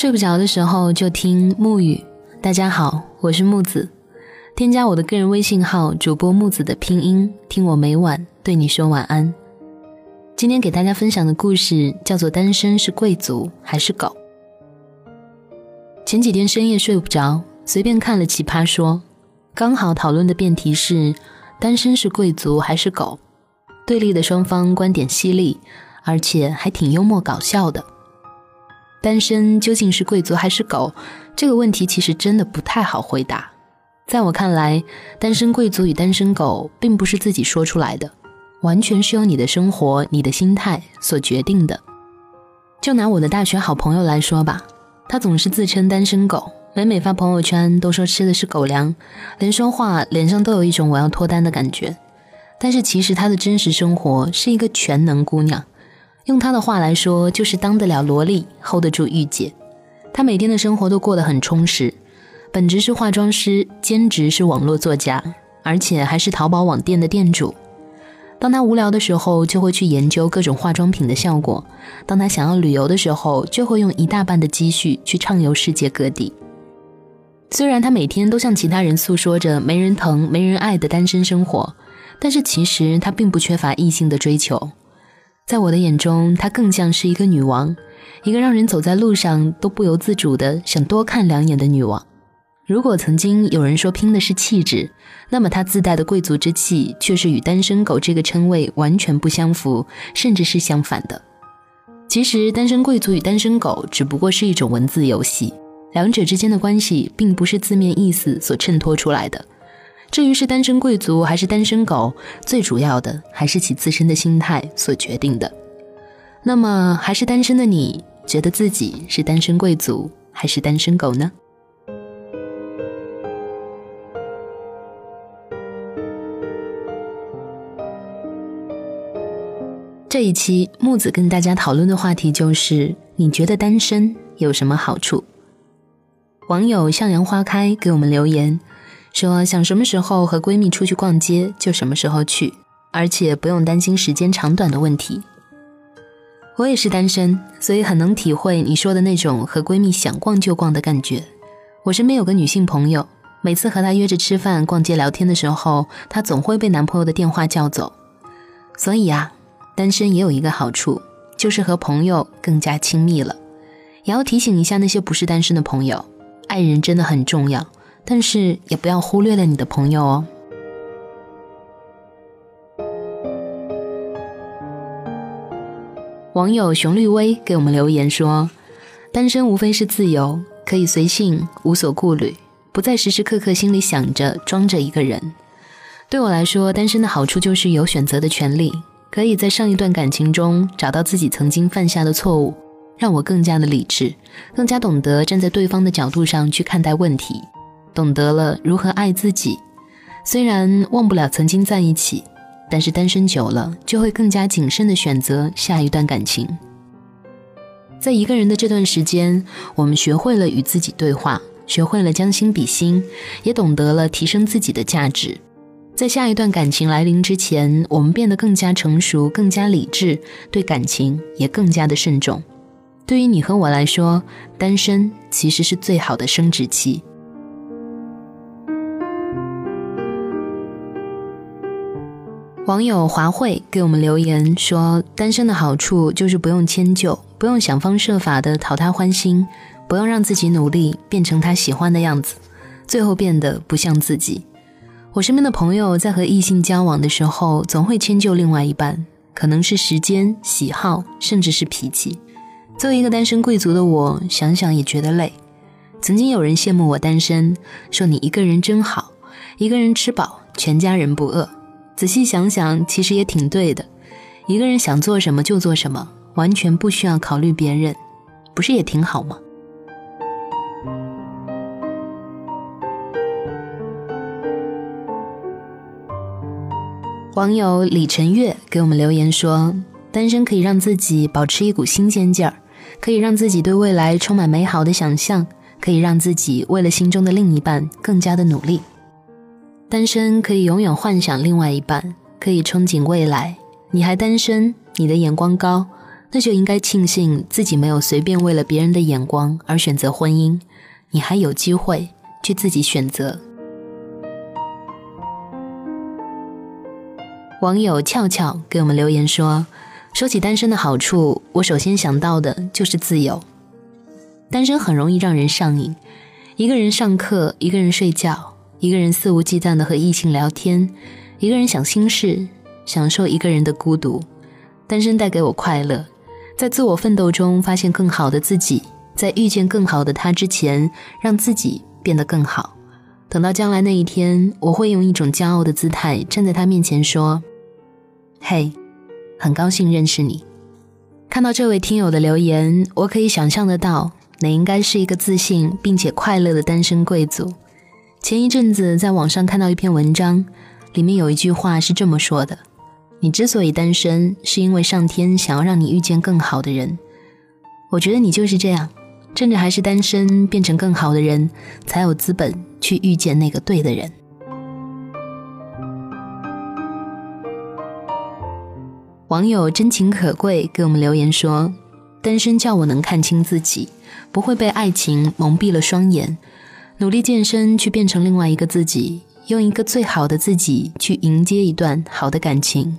睡不着的时候就听木语。大家好，我是木子，添加我的个人微信号主播木子的拼音，听我每晚对你说晚安。今天给大家分享的故事叫做《单身是贵族还是狗》。前几天深夜睡不着，随便看了《奇葩说》，刚好讨论的辩题是单身是贵族还是狗，对立的双方观点犀利，而且还挺幽默搞笑的。单身究竟是贵族还是狗？这个问题其实真的不太好回答。在我看来，单身贵族与单身狗并不是自己说出来的，完全是由你的生活、你的心态所决定的。就拿我的大学好朋友来说吧，他总是自称单身狗，每每发朋友圈都说吃的是狗粮，连说话脸上都有一种我要脱单的感觉。但是其实他的真实生活是一个全能姑娘。用他的话来说，就是当得了萝莉，hold 得住御姐。他每天的生活都过得很充实，本职是化妆师，兼职是网络作家，而且还是淘宝网店的店主。当他无聊的时候，就会去研究各种化妆品的效果；当他想要旅游的时候，就会用一大半的积蓄去畅游世界各地。虽然他每天都向其他人诉说着没人疼、没人爱的单身生活，但是其实他并不缺乏异性的追求。在我的眼中，她更像是一个女王，一个让人走在路上都不由自主的想多看两眼的女王。如果曾经有人说拼的是气质，那么她自带的贵族之气却是与单身狗这个称谓完全不相符，甚至是相反的。其实，单身贵族与单身狗只不过是一种文字游戏，两者之间的关系并不是字面意思所衬托出来的。至于是单身贵族还是单身狗，最主要的还是其自身的心态所决定的。那么，还是单身的你，觉得自己是单身贵族还是单身狗呢？这一期木子跟大家讨论的话题就是：你觉得单身有什么好处？网友向阳花开给我们留言。说想什么时候和闺蜜出去逛街就什么时候去，而且不用担心时间长短的问题。我也是单身，所以很能体会你说的那种和闺蜜想逛就逛的感觉。我身边有个女性朋友，每次和她约着吃饭、逛街、聊天的时候，她总会被男朋友的电话叫走。所以啊，单身也有一个好处，就是和朋友更加亲密了。也要提醒一下那些不是单身的朋友，爱人真的很重要。但是也不要忽略了你的朋友哦。网友熊绿薇给我们留言说：“单身无非是自由，可以随性，无所顾虑，不再时时刻刻心里想着装着一个人。对我来说，单身的好处就是有选择的权利，可以在上一段感情中找到自己曾经犯下的错误，让我更加的理智，更加懂得站在对方的角度上去看待问题。”懂得了如何爱自己，虽然忘不了曾经在一起，但是单身久了就会更加谨慎的选择下一段感情。在一个人的这段时间，我们学会了与自己对话，学会了将心比心，也懂得了提升自己的价值。在下一段感情来临之前，我们变得更加成熟，更加理智，对感情也更加的慎重。对于你和我来说，单身其实是最好的生殖期。网友华慧给我们留言说：“单身的好处就是不用迁就，不用想方设法的讨他欢心，不用让自己努力变成他喜欢的样子，最后变得不像自己。”我身边的朋友在和异性交往的时候，总会迁就另外一半，可能是时间、喜好，甚至是脾气。作为一个单身贵族的我，想想也觉得累。曾经有人羡慕我单身，说你一个人真好，一个人吃饱，全家人不饿。仔细想想，其实也挺对的。一个人想做什么就做什么，完全不需要考虑别人，不是也挺好吗？网友李晨月给我们留言说：“单身可以让自己保持一股新鲜劲儿，可以让自己对未来充满美好的想象，可以让自己为了心中的另一半更加的努力。”单身可以永远幻想另外一半，可以憧憬未来。你还单身，你的眼光高，那就应该庆幸自己没有随便为了别人的眼光而选择婚姻，你还有机会去自己选择。网友俏俏给我们留言说：“说起单身的好处，我首先想到的就是自由。单身很容易让人上瘾，一个人上课，一个人睡觉，一个人肆无忌惮的和异性聊天，一个人想心事，享受一个人的孤独。单身带给我快乐，在自我奋斗中发现更好的自己，在遇见更好的他之前，让自己变得更好。等到将来那一天，我会用一种骄傲的姿态站在他面前说。”嘿，很高兴认识你。看到这位听友的留言，我可以想象得到，你应该是一个自信并且快乐的单身贵族。前一阵子在网上看到一篇文章，里面有一句话是这么说的：“你之所以单身，是因为上天想要让你遇见更好的人。”我觉得你就是这样，趁着还是单身，变成更好的人，才有资本去遇见那个对的人。网友真情可贵给我们留言说：“单身叫我能看清自己，不会被爱情蒙蔽了双眼，努力健身去变成另外一个自己，用一个最好的自己去迎接一段好的感情。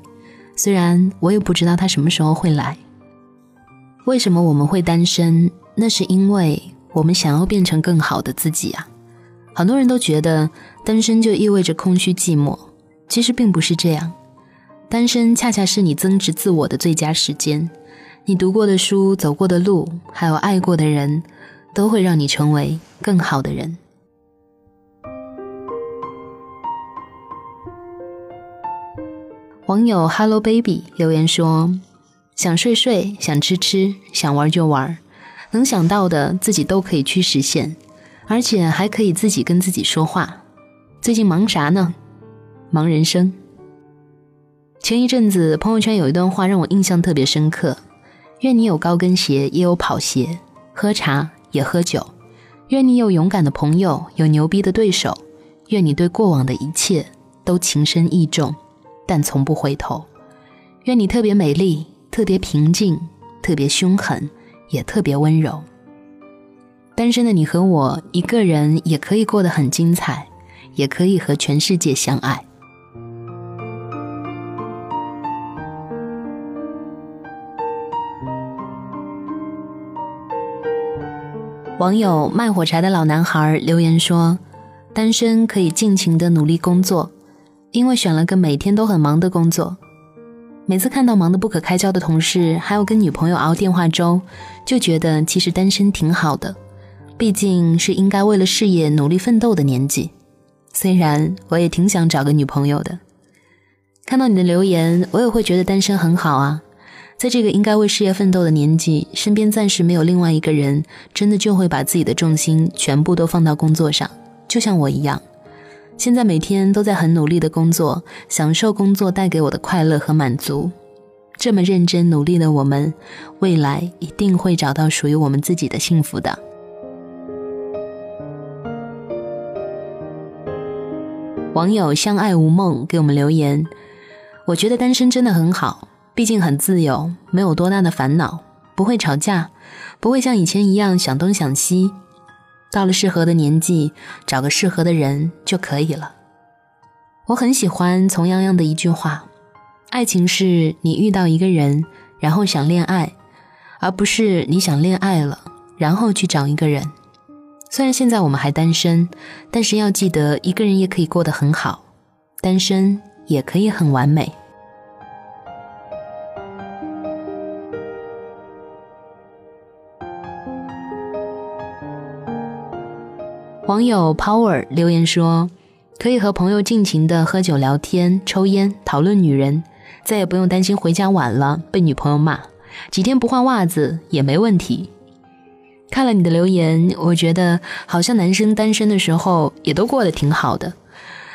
虽然我也不知道他什么时候会来。为什么我们会单身？那是因为我们想要变成更好的自己啊！很多人都觉得单身就意味着空虚寂寞，其实并不是这样。”单身恰恰是你增值自我的最佳时间，你读过的书、走过的路，还有爱过的人，都会让你成为更好的人。网友 Hello Baby 留言说：“想睡睡，想吃吃，想玩就玩，能想到的自己都可以去实现，而且还可以自己跟自己说话。最近忙啥呢？忙人生。”前一阵子，朋友圈有一段话让我印象特别深刻：愿你有高跟鞋，也有跑鞋；喝茶也喝酒；愿你有勇敢的朋友，有牛逼的对手；愿你对过往的一切都情深意重，但从不回头；愿你特别美丽，特别平静，特别凶狠，也特别温柔。单身的你和我，一个人也可以过得很精彩，也可以和全世界相爱。网友卖火柴的老男孩留言说：“单身可以尽情的努力工作，因为选了个每天都很忙的工作。每次看到忙得不可开交的同事，还有跟女朋友熬电话粥，就觉得其实单身挺好的。毕竟是应该为了事业努力奋斗的年纪。虽然我也挺想找个女朋友的。看到你的留言，我也会觉得单身很好啊。”在这个应该为事业奋斗的年纪，身边暂时没有另外一个人，真的就会把自己的重心全部都放到工作上，就像我一样。现在每天都在很努力的工作，享受工作带给我的快乐和满足。这么认真努力的我们，未来一定会找到属于我们自己的幸福的。网友相爱无梦给我们留言，我觉得单身真的很好。毕竟很自由，没有多大的烦恼，不会吵架，不会像以前一样想东想西。到了适合的年纪，找个适合的人就可以了。我很喜欢丛洋洋的一句话：“爱情是你遇到一个人，然后想恋爱，而不是你想恋爱了，然后去找一个人。”虽然现在我们还单身，但是要记得，一个人也可以过得很好，单身也可以很完美。网友 Power 留言说：“可以和朋友尽情的喝酒、聊天、抽烟、讨论女人，再也不用担心回家晚了被女朋友骂，几天不换袜子也没问题。”看了你的留言，我觉得好像男生单身的时候也都过得挺好的。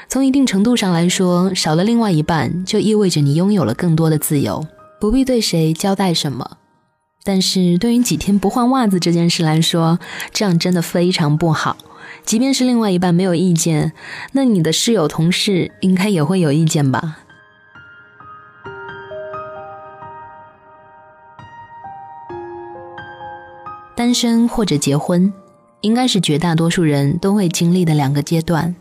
从一定程度上来说，少了另外一半，就意味着你拥有了更多的自由，不必对谁交代什么。但是对于几天不换袜子这件事来说，这样真的非常不好。即便是另外一半没有意见，那你的室友、同事应该也会有意见吧？单身或者结婚，应该是绝大多数人都会经历的两个阶段。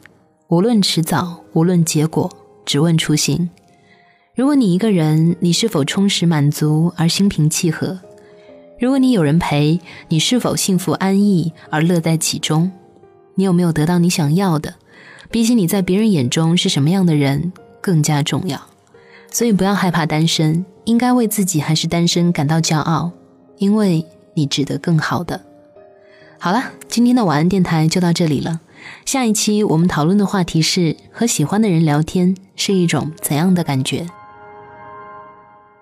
无论迟早，无论结果，只问初心。如果你一个人，你是否充实满足而心平气和？如果你有人陪，你是否幸福安逸而乐在其中？你有没有得到你想要的？比起你在别人眼中是什么样的人更加重要。所以不要害怕单身，应该为自己还是单身感到骄傲，因为你值得更好的。好了，今天的晚安电台就到这里了。下一期我们讨论的话题是：和喜欢的人聊天是一种怎样的感觉？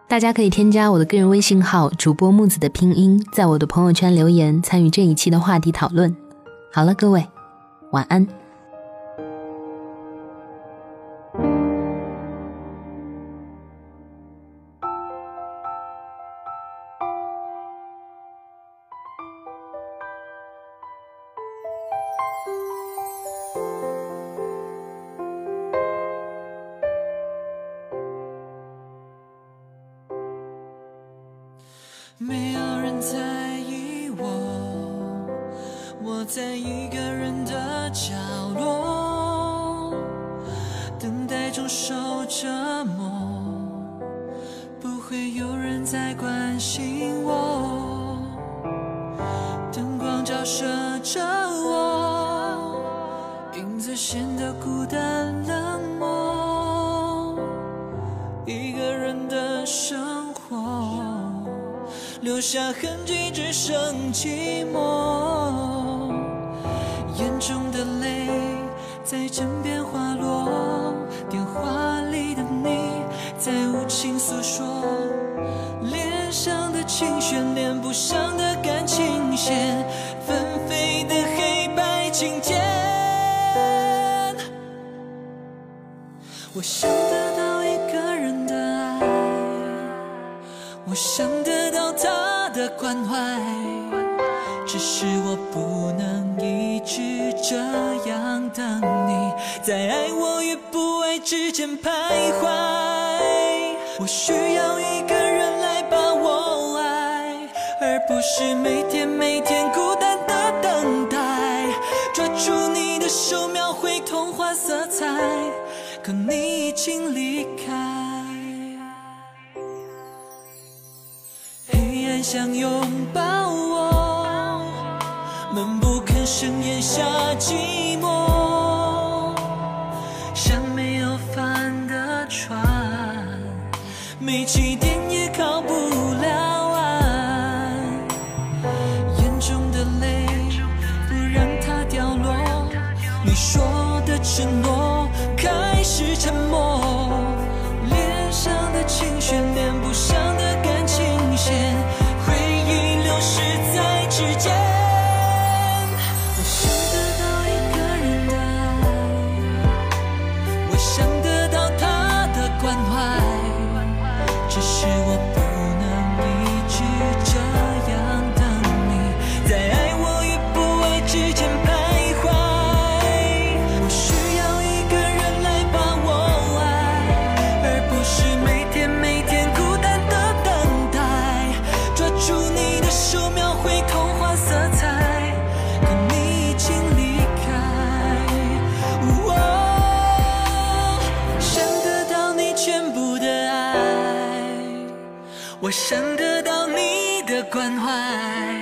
大家可以添加我的个人微信号“主播木子”的拼音，在我的朋友圈留言参与这一期的话题讨论。好了，各位，晚安。没有人在意我，我在意着我，影子显得孤单冷漠，一个人的生活。留下痕迹，只剩寂寞。眼中的泪在枕边滑落，电话里的你在无情诉说，脸上的情绪连不上的感情线，今天。我想得到一个人的爱，我想得到他的关怀，只是我不能一直这样等你，在爱我与不爱之间徘徊。我需要一个人来把我爱，而不是每天每天孤单手，描绘童话色彩，可你已经离开。黑暗想拥抱我，闷不吭声咽下寂寞，像没有帆的船，没起点也靠不承诺开始沉默，我想得到你的关怀，